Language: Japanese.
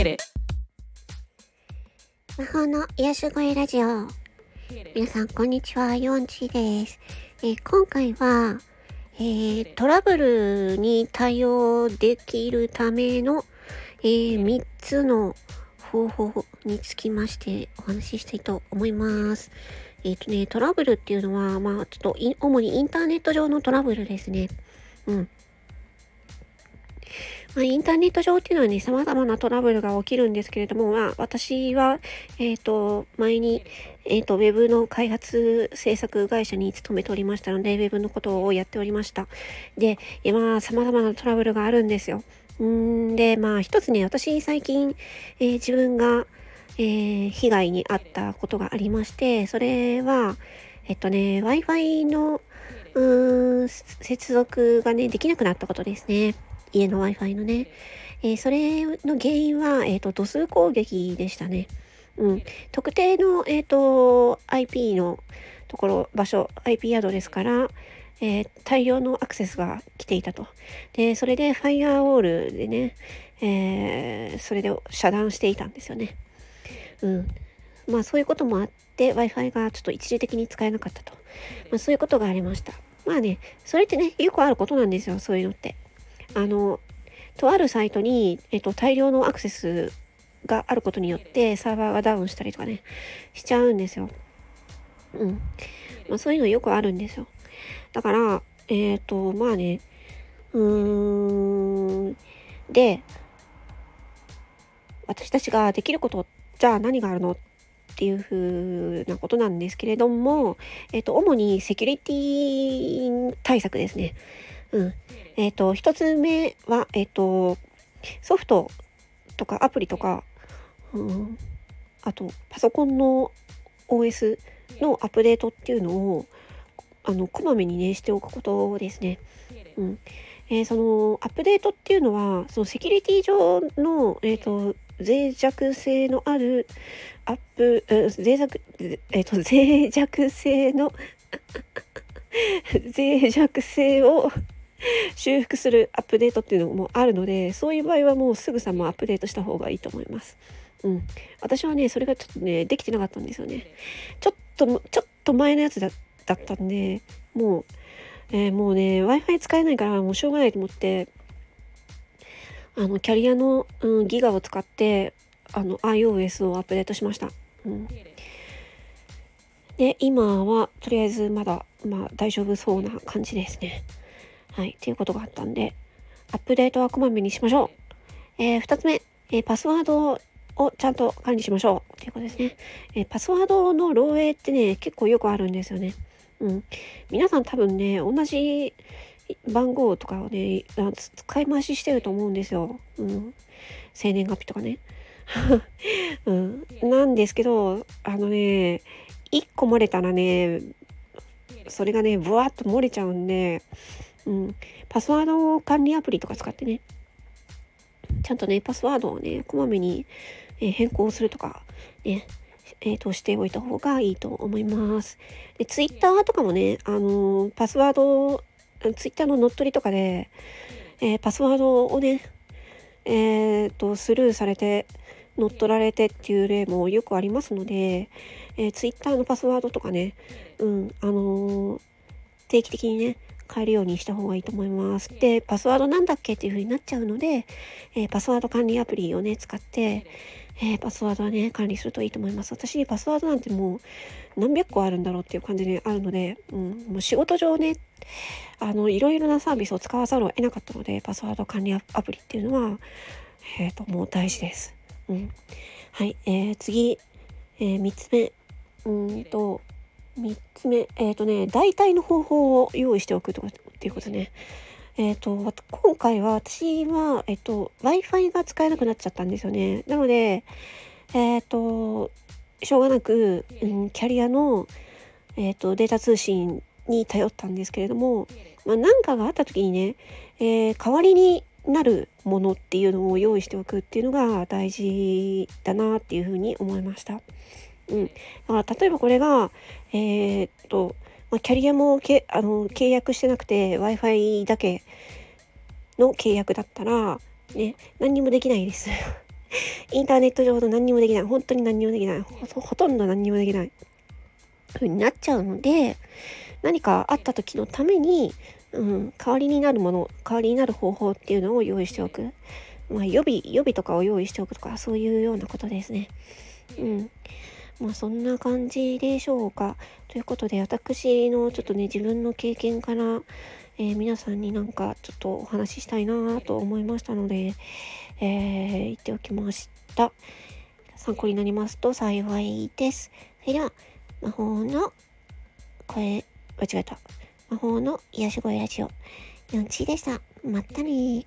Hit it. 魔法の癒し声ラジオ。皆さん、こんにちは。ヨンチです。えー今回は、えートラブルに対応できるための、え3つの方法につきましてお話ししたいと思います。えっ、とね、トラブルっていうのは、まあ、ちょっとい、主にインターネット上のトラブルですね。うん。まあ、インターネット上っていうのはね、様々なトラブルが起きるんですけれども、まあ、私は、えっ、と、前に、えっ、と、ウェブの開発制作会社に勤めておりましたので、ウェブのことをやっておりました。で、今、様々なトラブルがあるんですよ。んで、まあ、一つね、私最近、えー自分が、えー被害に遭ったことがありまして、それは、えっとね、Wi-Fi の、うん、接続がね、できなくなったことですね。家の Wi-Fi のね。えーそれの原因は、えっ、と、度数攻撃でしたね。うん。特定の、えっ、と、IP のところ、場所、IP アドレスから、えー大量のアクセスが来ていたと。で、それでファイアウォールでね、えーそれで遮断していたんですよね。うん。まあそういうこともあって、Wi-Fi がちょっと一時的に使えなかったと。まあそういうことがありました。まあね、それってね、よくあることなんですよ、そういうのって。あの、とあるサイトに、えっと、大量のアクセスがあることによって、サーバーがダウンしたりとかね、しちゃうんですよ。うん。まあそういうのよくあるんですよ。だから、えっ、と、まあね、うーん、で、私たちができること、じゃあ何があるのっていう風なことなんですけれども、えっ、と、主にセキュリティ対策ですね。うん。えっ、と、一つ目は、えっ、と、ソフトとかアプリとか、うん、あと、パソコンの OS のアップデートっていうのを、あの、こまめにね、しておくことですね。うん。えーその、アップデートっていうのは、そのセキュリティ上の、えっ、と、脆弱性のあるアップ、えー脆弱、えっ、と、脆弱性の 脆弱性を 修復するアップデートっていうのもあるので、そういう場合はもうすぐさまアップデートした方がいいと思います。うん。私はね、それがちょっとね、できてなかったんですよね。ちょっと、ちょっと前のやつだだったんで、もう、えーもうね、Wi-Fi 使えないからもうしょうがないと思って、あの、キャリアの、うん、ギガを使って、あの、iOS をアップデートしました。うん。で、今は、とりあえずまだ、まあ、大丈夫そうな感じですね。はい。っていうことがあったんで、アップデートはこまめにしましょう。えー二つ目、えーパスワードをちゃんと管理しましょう。っていうことですね。えーパスワードの漏洩ってね、結構よくあるんですよね。うん。皆さん多分ね、同じ番号とかをね、使い回ししてると思うんですよ。うん。生年月日とかね。うん。なんですけど、あのね、一個漏れたらね、それがね、ブワーっと漏れちゃうんで、うん。パスワード管理アプリとか使ってね、ちゃんとね、パスワードをね、こまめに、え変更するとか、ね、えーと、しておいた方がいいと思います。で、ツイッターとかもね、あのーパスワード、ツイッターの乗っ取りとかで、えーパスワードをね、えーと、スルーされて、乗っ取られてっていう例もよくありますので、えー、ツイッターのパスワードとかね、うん、あの定期的にね、変えるようにした方がいいと思います。で、パスワードなんだっけっていう風になっちゃうので、えーパスワード管理アプリをね、使って、えーパスワードはね、管理するといいと思います。私に、パスワードなんてもう何百個あるんだろうっていう感じであるので、うん、もう仕事上ね、あの、いろいろなサービスを使わざるを得なかったので、パスワード管理アプリっていうのは、えっ、と、もう大事です。うん。はい、えー、次、えー、3つ目。うんと、3つ目、えっ、とね、代替の方法を用意しておくとかっていうことね。えっ、と、今回は私は、えっ、と、Wi-Fi が使えなくなっちゃったんですよね。なので、えっ、と、しょうがなく、うん、キャリアの、えっ、と、データ通信に頼ったんですけれども、まあ、かがあった時にね、え代わりになるものっていうのを用意しておくっていうのが大事だなっていうふうに思いました。うん。だから例えばこれが、えーっと、まあ、キャリアもけあの契約してなくて Wi-Fi だけの契約だったら、ね、何にもできないです。インターネット上の何にもできない。本当に何にもできない。ほほとんど何にもできない。ふうになっちゃうので、何かあった時のために、うん、代わりになるもの、代わりになる方法っていうのを用意しておく。まあ、予備、予備とかを用意しておくとか、そういうようなことですね。うん。まあ、そんな感じでしょうか。ということで、私のちょっとね、自分の経験から、えー、皆さんになんかちょっとお話ししたいなと思いましたので、えー、言っておきました。参考になりますと幸いです。それでは、魔法の声、間違えた。魔法の癒し声ラジオ、4チでした。まったね